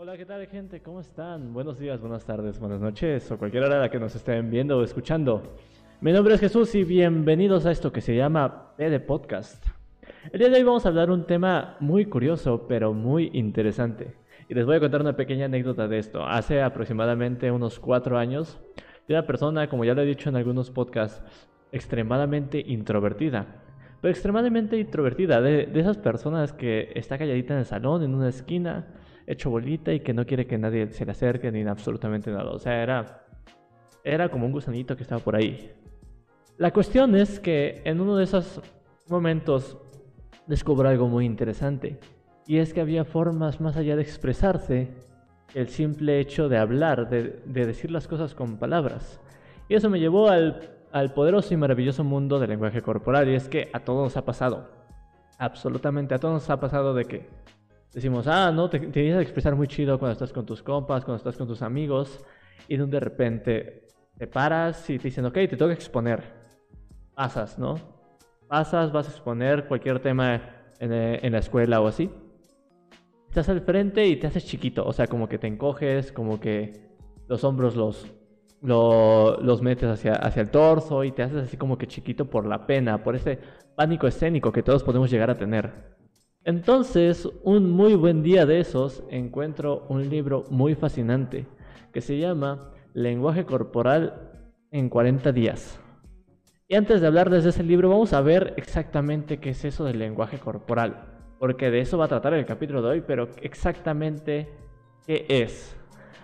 Hola, ¿qué tal gente? ¿Cómo están? Buenos días, buenas tardes, buenas noches o cualquier hora a la que nos estén viendo o escuchando. Mi nombre es Jesús y bienvenidos a esto que se llama PD Podcast. El día de hoy vamos a hablar un tema muy curioso pero muy interesante. Y les voy a contar una pequeña anécdota de esto. Hace aproximadamente unos cuatro años, una persona, como ya lo he dicho en algunos podcasts, extremadamente introvertida. Pero extremadamente introvertida, de, de esas personas que está calladita en el salón, en una esquina, hecho bolita y que no quiere que nadie se le acerque ni absolutamente nada. O sea, era, era como un gusanito que estaba por ahí. La cuestión es que en uno de esos momentos descubro algo muy interesante. Y es que había formas más allá de expresarse el simple hecho de hablar, de, de decir las cosas con palabras. Y eso me llevó al, al poderoso y maravilloso mundo del lenguaje corporal. Y es que a todos nos ha pasado. Absolutamente a todos nos ha pasado de que decimos, ah, no, te, te tienes que expresar muy chido cuando estás con tus compas, cuando estás con tus amigos. Y de repente te paras y te dicen, ok, te que exponer. Pasas, ¿no? Pasas, vas a exponer cualquier tema en, eh, en la escuela o así estás al frente y te haces chiquito, o sea, como que te encoges, como que los hombros los, lo, los metes hacia, hacia el torso y te haces así como que chiquito por la pena, por ese pánico escénico que todos podemos llegar a tener. Entonces, un muy buen día de esos, encuentro un libro muy fascinante que se llama Lenguaje Corporal en 40 días. Y antes de hablar desde ese libro, vamos a ver exactamente qué es eso del lenguaje corporal porque de eso va a tratar el capítulo de hoy, pero exactamente qué es.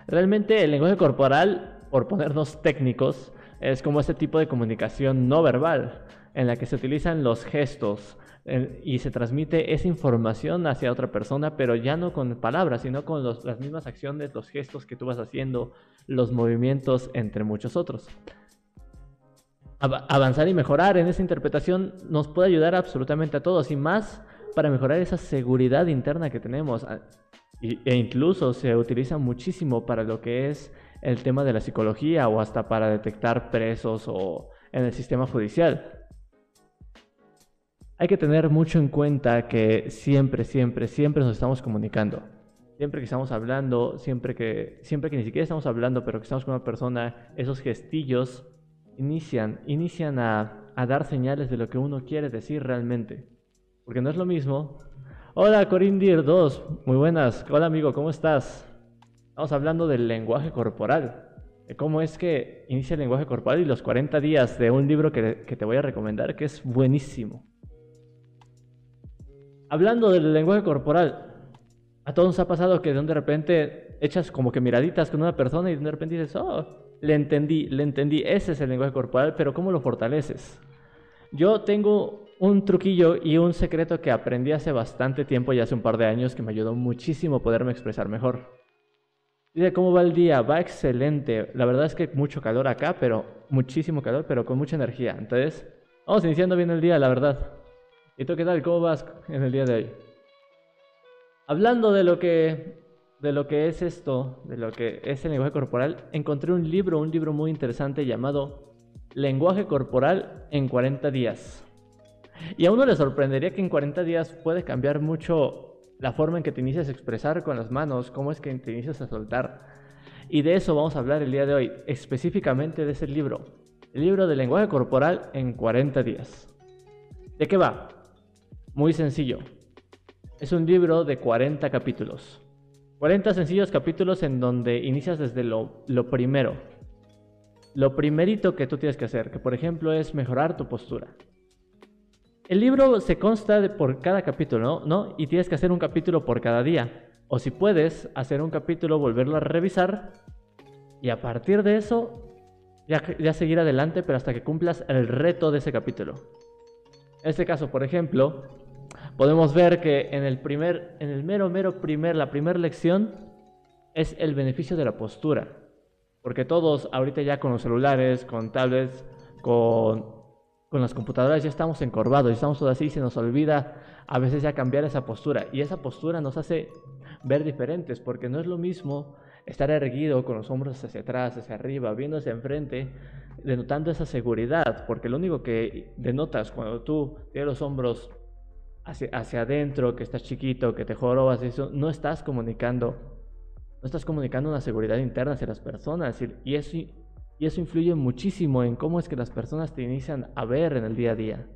Realmente el lenguaje corporal, por ponernos técnicos, es como ese tipo de comunicación no verbal, en la que se utilizan los gestos y se transmite esa información hacia otra persona, pero ya no con palabras, sino con las mismas acciones, los gestos que tú vas haciendo, los movimientos, entre muchos otros. Avanzar y mejorar en esa interpretación nos puede ayudar absolutamente a todos y más para mejorar esa seguridad interna que tenemos. E incluso se utiliza muchísimo para lo que es el tema de la psicología o hasta para detectar presos o en el sistema judicial. Hay que tener mucho en cuenta que siempre, siempre, siempre nos estamos comunicando. Siempre que estamos hablando, siempre que, siempre que ni siquiera estamos hablando, pero que estamos con una persona, esos gestillos inician, inician a, dar señales de lo que uno quiere decir realmente. Porque no es lo mismo. Hola, Corindir 2. Muy buenas. Hola, amigo, ¿cómo estás? Estamos hablando del lenguaje corporal. Cómo es que inicia el lenguaje corporal y los 40 días de un libro que te voy a recomendar, que es buenísimo. Hablando del lenguaje corporal, a todos nos ha pasado que de repente echas como que miraditas con una persona y de repente dices, oh, le entendí, le entendí. Ese es el lenguaje corporal, pero ¿cómo lo fortaleces? Yo tengo un truquillo y un secreto que aprendí hace bastante tiempo, y hace un par de años, que me ayudó muchísimo poderme expresar mejor. Dice, ¿cómo va el día? Va excelente. La verdad es que mucho calor acá, pero muchísimo calor, pero con mucha energía. Entonces, vamos iniciando bien el día, la verdad. ¿Y tú qué tal? ¿Cómo vas en el día de hoy? Hablando de lo que de lo que es esto, de lo que es el lenguaje corporal, encontré un libro, un libro muy interesante llamado Lenguaje corporal en 40 días. Y a uno le sorprendería que en 40 días puede cambiar mucho la forma en que te inicias a expresar con las manos, cómo es que te inicias a soltar. Y de eso vamos a hablar el día de hoy, específicamente de ese libro, el libro de lenguaje corporal en 40 días. ¿De qué va? Muy sencillo. Es un libro de 40 capítulos. 40 sencillos capítulos en donde inicias desde lo, primero. Lo primerito que tú tienes que hacer, que por ejemplo es mejorar tu postura. El libro se consta por cada capítulo, ¿no? Y tienes que hacer un capítulo por cada día. O si puedes, hacer un capítulo, volverlo a revisar. Y a partir de eso, ya, ya seguir adelante, pero hasta que cumplas el reto de ese capítulo. En este caso, por ejemplo, podemos ver que en el mero, mero primer, la primera lección es el beneficio de la postura. Porque todos ahorita ya con los celulares, con tablets, con con las computadoras ya estamos encorvados, ya estamos todos así y se nos olvida a veces ya cambiar esa postura. Y esa postura nos hace ver diferentes, porque no es lo mismo estar erguido con los hombros hacia atrás, hacia arriba, viendo hacia enfrente, denotando esa seguridad, porque lo único que denotas cuando tú tienes los hombros hacia, hacia adentro, que estás chiquito, que te jorobas, eso, no estás comunicando no estás comunicando una seguridad interna hacia las personas y, eso, y eso influye muchísimo en cómo es que las personas te inician a ver en el día a día.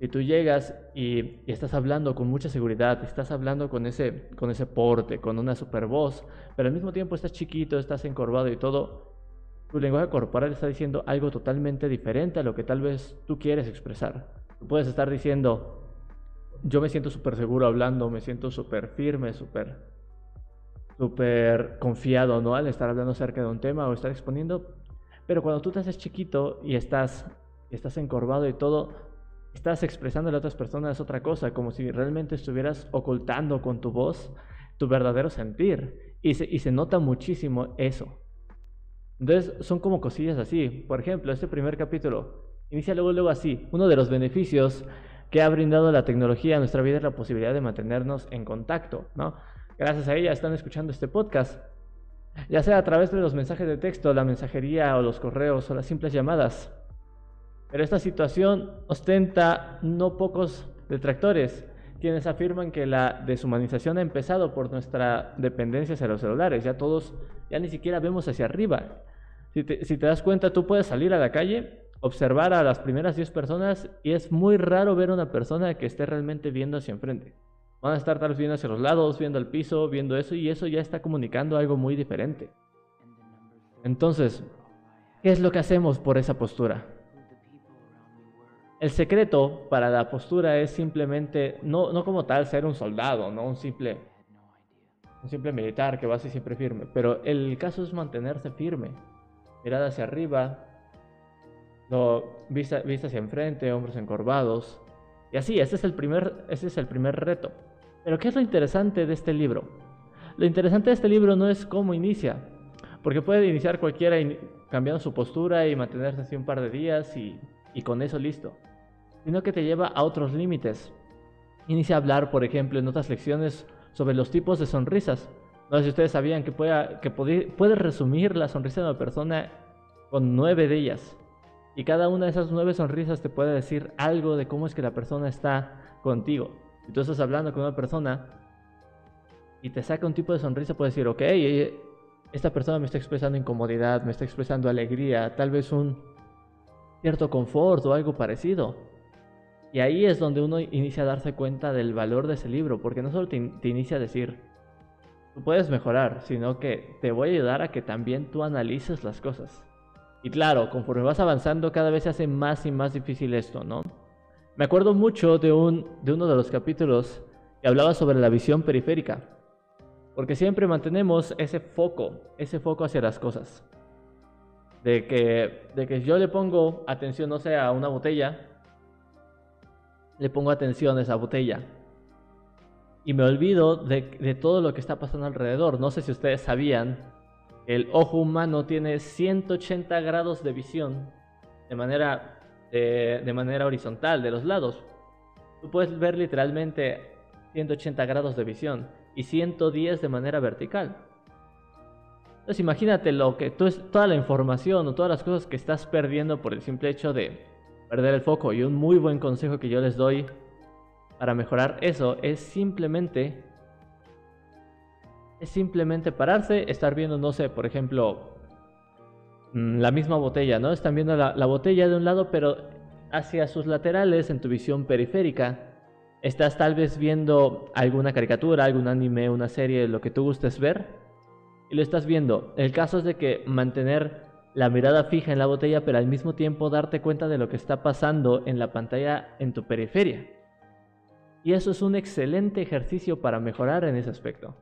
Si tú llegas y, estás hablando con mucha seguridad, estás hablando con ese, con ese porte, con una super voz, pero al mismo tiempo estás chiquito, estás encorvado y todo, tu lenguaje corporal está diciendo algo totalmente diferente a lo que tal vez tú quieres expresar. Tú puedes estar diciendo, yo me siento súper seguro hablando, me siento súper firme, súper súper confiado, ¿no? Al estar hablando acerca de un tema o estar exponiendo. Pero cuando tú te haces chiquito y estás, estás encorvado y todo, estás expresando a otras personas otra cosa, como si realmente estuvieras ocultando con tu voz tu verdadero sentir. Y se, y se nota muchísimo eso. Entonces son como cosillas así. Por ejemplo, este primer capítulo inicia luego, luego así. Uno de los beneficios que ha brindado la tecnología a nuestra vida es la posibilidad de mantenernos en contacto, ¿no? Gracias a ella están escuchando este podcast, ya sea a través de los mensajes de texto, la mensajería o los correos o las simples llamadas. Pero esta situación ostenta no pocos detractores, quienes afirman que la deshumanización ha empezado por nuestra dependencia hacia los celulares. Ya todos, ya ni siquiera vemos hacia arriba. Si te, si te das cuenta, tú puedes salir a la calle, observar a las primeras 10 personas y es muy raro ver una persona que esté realmente viendo hacia enfrente. Van a estar tal vez viendo hacia los lados, viendo el piso, viendo eso, y eso ya está comunicando algo muy diferente. Entonces, ¿qué es lo que hacemos por esa postura? El secreto para la postura es simplemente, no, no como tal ser un soldado, no un simple, un simple militar que va así siempre firme, pero el caso es mantenerse firme, mirada hacia arriba, no, vista, vista hacia enfrente, hombros encorvados, y así, ese es el primer, ese es el primer reto. Pero ¿qué es lo interesante de este libro? Lo interesante de este libro no es cómo inicia, porque puede iniciar cualquiera cambiando su postura y mantenerse así un par de días y, con eso listo, sino que te lleva a otros límites. Inicia a hablar, por ejemplo, en otras lecciones sobre los tipos de sonrisas. No sé si ustedes sabían que, puede, que puede resumir la sonrisa de una persona con nueve de ellas. Y cada una de esas nueve sonrisas te puede decir algo de cómo es que la persona está contigo. Si tú estás hablando con una persona y te saca un tipo de sonrisa, puedes decir, ok, esta persona me está expresando incomodidad, me está expresando alegría, tal vez un cierto confort o algo parecido. Y ahí es donde uno inicia a darse cuenta del valor de ese libro, porque no solo te, te inicia a decir, tú puedes mejorar, sino que te voy a ayudar a que también tú analices las cosas. Y claro, conforme vas avanzando, cada vez se hace más y más difícil esto, ¿no? Me acuerdo mucho de, un, de uno de los capítulos que hablaba sobre la visión periférica, porque siempre mantenemos ese foco, ese foco hacia las cosas. De que, de que yo le pongo atención, no sé, a una botella, le pongo atención a esa botella. Y me olvido de, de todo lo que está pasando alrededor. No sé si ustedes sabían, el ojo humano tiene 180 grados de visión de manera de, manera horizontal, de los lados. Tú puedes ver literalmente 180 grados de visión y 110 de manera vertical. Entonces imagínate lo que tú toda la información o todas las cosas que estás perdiendo por el simple hecho de perder el foco. Y un muy buen consejo que yo les doy para mejorar eso es simplemente es simplemente pararse, estar viendo, no sé, por ejemplo, Mm, la misma botella, ¿no? Están viendo la, botella de un lado, pero hacia sus laterales, en tu visión periférica, estás tal vez viendo alguna caricatura, algún anime, una serie, lo que tú gustes ver, y lo estás viendo. El caso es de que mantener la mirada fija en la botella, pero al mismo tiempo darte cuenta de lo que está pasando en la pantalla en tu periferia. Y eso es un excelente ejercicio para mejorar en ese aspecto.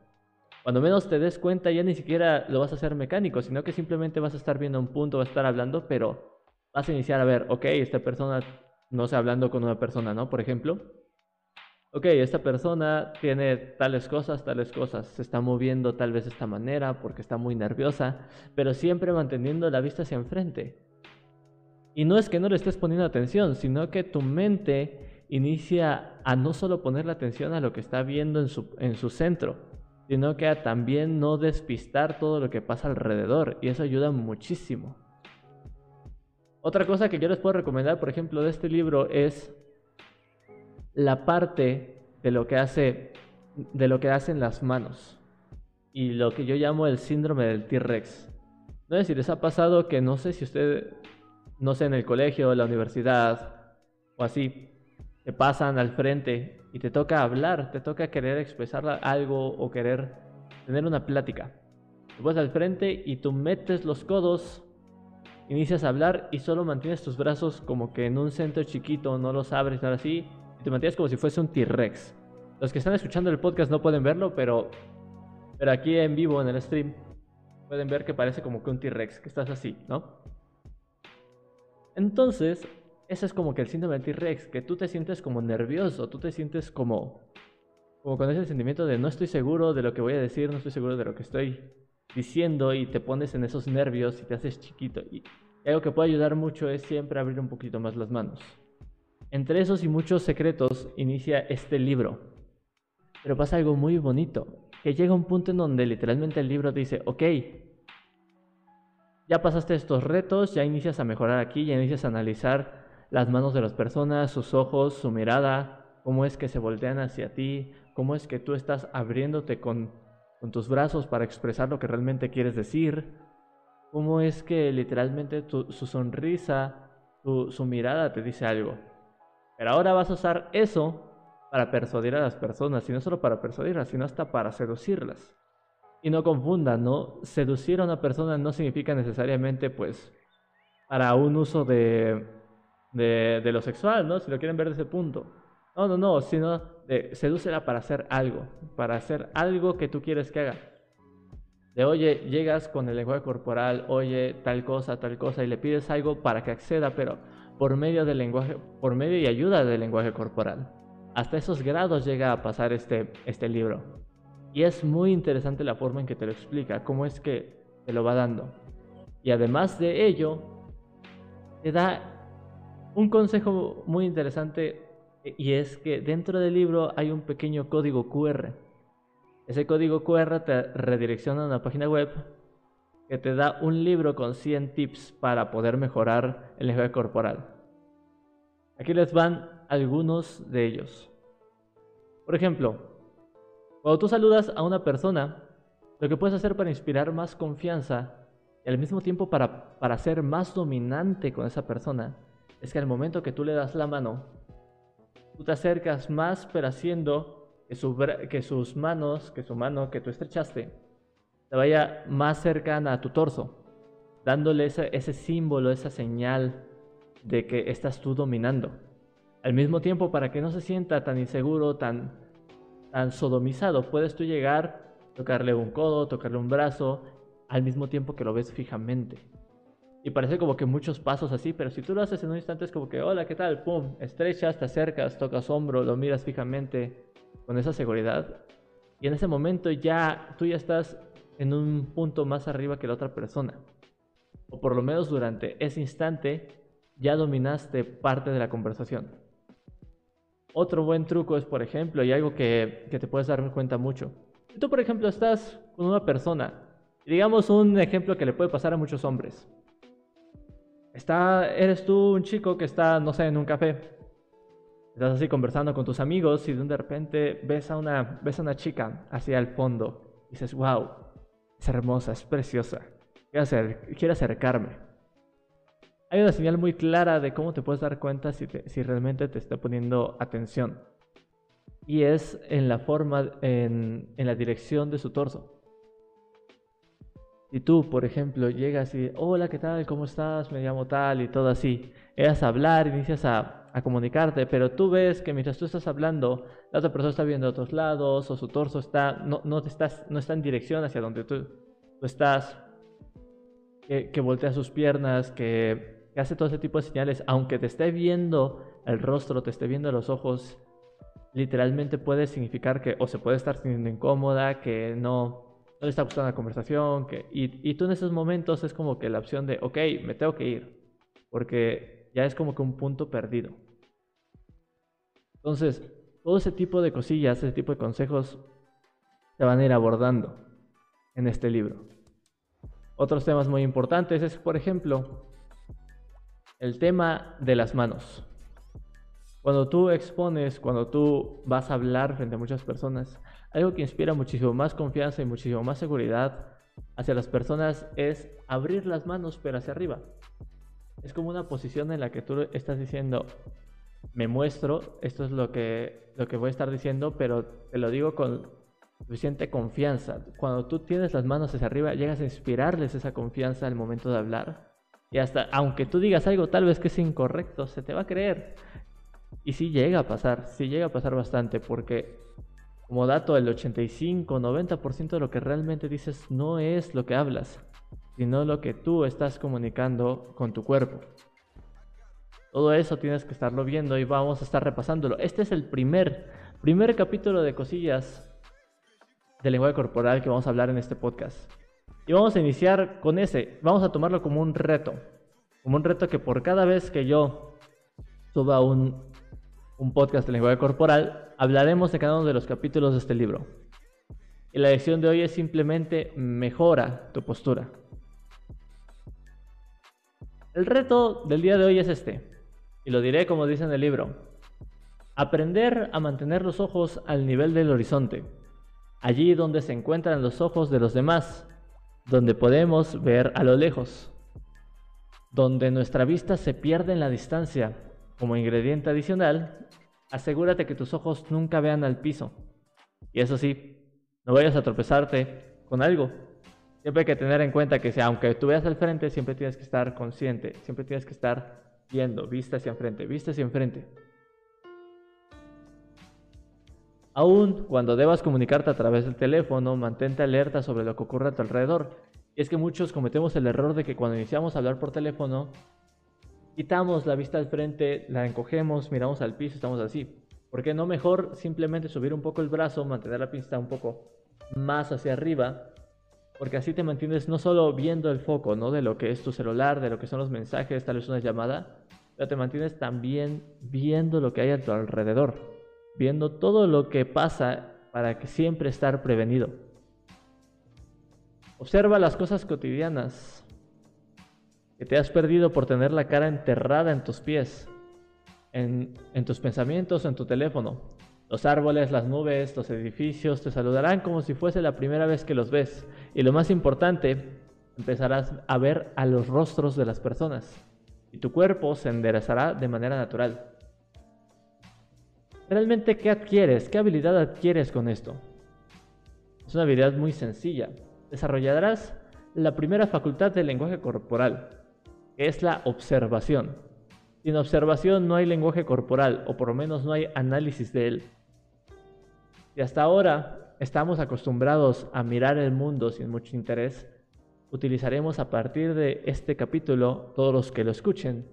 Cuando menos te des cuenta, ya ni siquiera lo vas a hacer mecánico, sino que simplemente vas a estar viendo un punto, vas a estar hablando, pero vas a iniciar a ver, ok, esta persona, no sé, hablando con una persona, ¿no? Por ejemplo, ok, esta persona tiene tales cosas, tales cosas, se está moviendo tal vez de esta manera porque está muy nerviosa, pero siempre manteniendo la vista hacia enfrente. Y no es que no le estés poniendo atención, sino que tu mente inicia a no solo poner la atención a lo que está viendo en su, en su centro, sino que también no despistar todo lo que pasa alrededor y eso ayuda muchísimo. Otra cosa que yo les puedo recomendar, por ejemplo, de este libro es la parte de lo que hace de lo que hacen las manos. y lo que yo llamo el síndrome del T-Rex. No sé les ha pasado que no sé si usted, no sé, en el colegio, la universidad o así, te pasan al frente y te toca hablar, te toca querer expresar algo o querer tener una plática. Te vas al frente y tú metes los codos, inicias a hablar y solo mantienes tus brazos como que en un centro chiquito, no los abres, nada así, y te mantienes como si fuese un T-Rex. Los que están escuchando el podcast no pueden verlo, pero, pero aquí en vivo en el stream pueden ver que parece como que un T-Rex, que estás así, ¿no? Entonces, ese es como que el síndrome del T-Rex, que tú te sientes como nervioso, tú te sientes como, como con ese sentimiento de no estoy seguro de lo que voy a decir, no estoy seguro de lo que estoy diciendo y te pones en esos nervios y te haces chiquito. Y algo que puede ayudar mucho es siempre abrir un poquito más las manos. Entre esos y muchos secretos inicia este libro. Pero pasa algo muy bonito, que llega un punto en donde literalmente el libro dice, ok, ya pasaste estos retos, ya inicias a mejorar aquí, ya inicias a analizar las manos de las personas, sus ojos, su mirada, cómo es que se voltean hacia ti, cómo es que tú estás abriéndote con, con tus brazos para expresar lo que realmente quieres decir, cómo es que literalmente su sonrisa, su mirada te dice algo. Pero ahora vas a usar eso para persuadir a las personas, y no solo para persuadirlas, sino hasta para seducirlas. Y no confundan, ¿no? Seducir a una persona no significa necesariamente, pues, para un uso de, de, lo sexual, ¿no? Si lo quieren ver de ese punto. No, no, no, sino de sedúcela para hacer algo, para hacer algo que tú quieres que haga. De oye, llegas con el lenguaje corporal, oye, tal cosa, tal cosa, y le pides algo para que acceda, pero por medio del lenguaje, por medio y ayuda del lenguaje corporal. Hasta esos grados llega a pasar este, este libro. Y es muy interesante la forma en que te lo explica, cómo es que te lo va dando. Y además de ello, te da un consejo muy interesante y es que dentro del libro hay un pequeño código QR. Ese código QR te redirecciona a una página web que te da un libro con 100 tips para poder mejorar el lenguaje corporal. Aquí les van algunos de ellos. Por ejemplo, cuando tú saludas a una persona, lo que puedes hacer para inspirar más confianza y al mismo tiempo para, para ser más dominante con esa persona es que al momento que tú le das la mano, tú te acercas más, pero haciendo que, sus manos, que su mano que tú estrechaste, te vaya más cercana a tu torso, dándole ese, símbolo, esa señal de que estás tú dominando. Al mismo tiempo, para que no se sienta tan inseguro, tan sodomizado, puedes tú llegar, tocarle un codo, tocarle un brazo, al mismo tiempo que lo ves fijamente. Y parece como que muchos pasos así, pero si tú lo haces en un instante es como que, hola, ¿qué tal? Pum, estrechas, te acercas, tocas hombro, lo miras fijamente con esa seguridad. Y en ese momento ya tú ya estás en un punto más arriba que la otra persona. O por lo menos durante ese instante ya dominaste parte de la conversación. Otro buen truco es, por ejemplo, y algo que, que te puedes dar cuenta mucho. Si tú, por ejemplo, estás con una persona, digamos un ejemplo que le puede pasar a muchos hombres Está, eres tú un chico que está, no sé, en un café. Estás así conversando con tus amigos y de repente ves a una, ves a una chica hacia el fondo. Y dices, wow, es hermosa, es preciosa. Quiero, acercarme. Hay una señal muy clara de cómo te puedes dar cuenta si, si realmente te está poniendo atención. Y es en la forma, en, en la dirección de su torso. Si tú, por ejemplo, llegas y, hola, ¿qué tal? ¿Cómo estás? Me llamo tal y todo así. Eras a hablar, inicias a, a, comunicarte, pero tú ves que mientras tú estás hablando, la otra persona está viendo a otros lados o su torso está, no, no, estás, no está en dirección hacia donde tú, tú estás, que, que, voltea sus piernas, que, que hace todo ese tipo de señales, aunque te esté viendo el rostro, te esté viendo los ojos, literalmente puede significar que o se puede estar sintiendo incómoda, que no no le está gustando la conversación, y, y, tú en esos momentos es como que la opción de, ok, me tengo que ir, porque ya es como que un punto perdido. Entonces, todo ese tipo de cosillas, ese tipo de consejos se van a ir abordando en este libro. Otros temas muy importantes es, por ejemplo, el tema de las manos. Cuando tú expones, cuando tú vas a hablar frente a muchas personas, algo que inspira muchísimo más confianza y muchísimo más seguridad hacia las personas es abrir las manos pero hacia arriba. Es como una posición en la que tú estás diciendo, me muestro, esto es lo que, lo que voy a estar diciendo, pero te lo digo con suficiente confianza. Cuando tú tienes las manos hacia arriba, llegas a inspirarles esa confianza al momento de hablar. Y hasta, aunque tú digas algo tal vez que es incorrecto, se te va a creer. Y sí llega a pasar, sí llega a pasar bastante, porque como dato, el 85-90% de lo que realmente dices no es lo que hablas, sino lo que tú estás comunicando con tu cuerpo. Todo eso tienes que estarlo viendo y vamos a estar repasándolo. Este es el primer, primer capítulo de cosillas de lenguaje corporal que vamos a hablar en este podcast. Y vamos a iniciar con ese. Vamos a tomarlo como un reto. Como un reto que por cada vez que yo suba un, un podcast de lenguaje corporal, hablaremos de cada uno de los capítulos de este libro. Y la lección de hoy es simplemente mejora tu postura. El reto del día de hoy es este y lo diré como dice en el libro. Aprender a mantener los ojos al nivel del horizonte, allí donde se encuentran los ojos de los demás, donde podemos ver a lo lejos, donde nuestra vista se pierde en la distancia. Como ingrediente adicional, asegúrate que tus ojos nunca vean al piso. Y eso sí, no vayas a tropezarte con algo. Siempre hay que tener en cuenta que aunque tú veas al frente, siempre tienes que estar consciente, siempre tienes que estar viendo, vista hacia enfrente, vista hacia enfrente. Aún cuando debas comunicarte a través del teléfono, mantente alerta sobre lo que ocurre a tu alrededor. Y es que muchos cometemos el error de que cuando iniciamos a hablar por teléfono, quitamos la vista al frente, la encogemos, miramos al piso, estamos así. ¿Por qué no mejor simplemente subir un poco el brazo, mantener la pista un poco más hacia arriba porque así te mantienes no solo viendo el foco, ¿no? De lo que es tu celular, de lo que son los mensajes, tal vez una llamada, pero te mantienes también viendo lo que hay a tu alrededor, viendo todo lo que pasa para que siempre estar prevenido. Observa las cosas cotidianas que te has perdido por tener la cara enterrada en tus pies, en, en tus pensamientos en tu teléfono. Los árboles, las nubes, los edificios te saludarán como si fuese la primera vez que los ves. Y lo más importante, empezarás a ver a los rostros de las personas. Y tu cuerpo se enderezará de manera natural. Realmente, ¿qué adquieres? ¿Qué habilidad adquieres con esto? Es una habilidad muy sencilla. Desarrollarás la primera facultad del lenguaje corporal, que es la observación. Sin observación no hay lenguaje corporal, o por lo menos no hay análisis de él. Y hasta ahora estamos acostumbrados a mirar el mundo sin mucho interés, utilizaremos a partir de este capítulo, todos los que lo escuchen,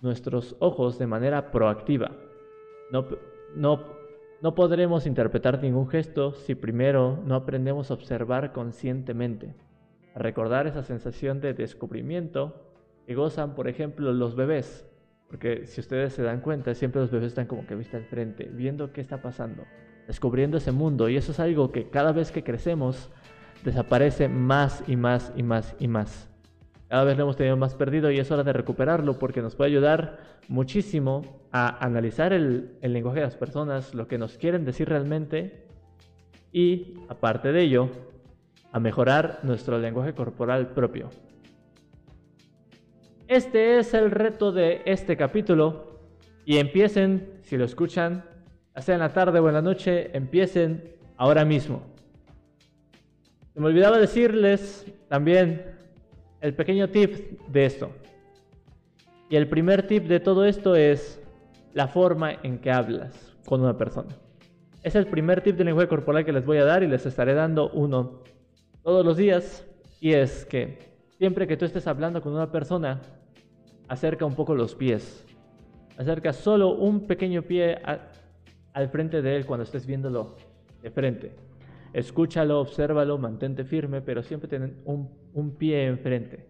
nuestros ojos de manera proactiva. No, no, no podremos interpretar ningún gesto si primero no aprendemos a observar conscientemente, a recordar esa sensación de descubrimiento que gozan, por ejemplo, los bebés. Porque si ustedes se dan cuenta, siempre los bebés están como que vista al frente, viendo qué está pasando descubriendo ese mundo. Y eso es algo que cada vez que crecemos desaparece más y más y más y más. Cada vez lo hemos tenido más perdido y es hora de recuperarlo porque nos puede ayudar muchísimo a analizar el lenguaje de las personas, lo que nos quieren decir realmente y, aparte de ello, a mejorar nuestro lenguaje corporal propio. Este es el reto de este capítulo y empiecen, si lo escuchan, sea en la tarde o en la noche, empiecen ahora mismo. Se me olvidaba decirles también el pequeño tip de esto. Y el primer tip de todo esto es la forma en que hablas con una persona. Es el primer tip de lenguaje corporal que les voy a dar y les estaré dando uno todos los días. Y es que siempre que tú estés hablando con una persona, acerca un poco los pies. Acerca solo un pequeño pie al frente de él cuando estés viéndolo de frente. Escúchalo, obsérvalo, mantente firme, pero siempre ten un, un pie enfrente,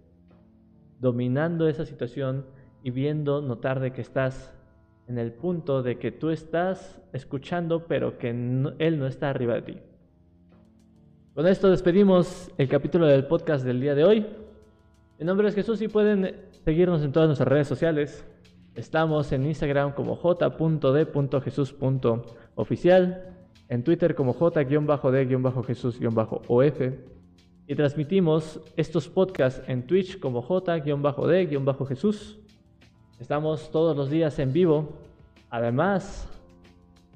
dominando esa situación y viendo, notar de que estás en el punto de que tú estás escuchando, pero que él no está arriba de ti. Con esto despedimos el capítulo del podcast del día de hoy. Mi nombre es Jesús y pueden seguirnos en todas nuestras redes sociales. Estamos en Instagram como j.d.jesus.oficial en Twitter como J-D-Jesús-OF y transmitimos estos podcasts en Twitch como J-D-Jesús. Estamos todos los días en vivo, además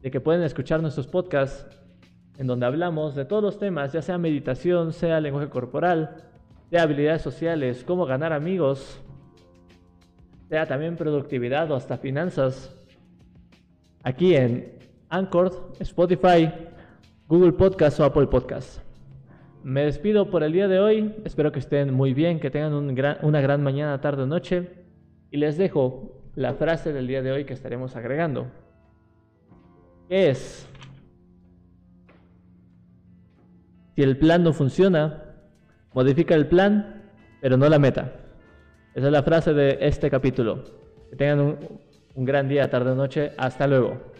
de que pueden escuchar nuestros podcasts en donde hablamos de todos los temas, ya sea meditación, sea lenguaje corporal, sea habilidades sociales, cómo ganar amigos, sea también productividad o hasta finanzas. Aquí en Anchor, Spotify, Google Podcast o Apple Podcast. Me despido por el día de hoy. Espero que estén muy bien, que tengan una gran mañana, tarde o noche. Y les dejo la frase del día de hoy que estaremos agregando. ¿Qué es? Si el plan no funciona, modifica el plan, pero no la meta. Esa es la frase de este capítulo. Que tengan un, un gran día, tarde o noche. Hasta luego.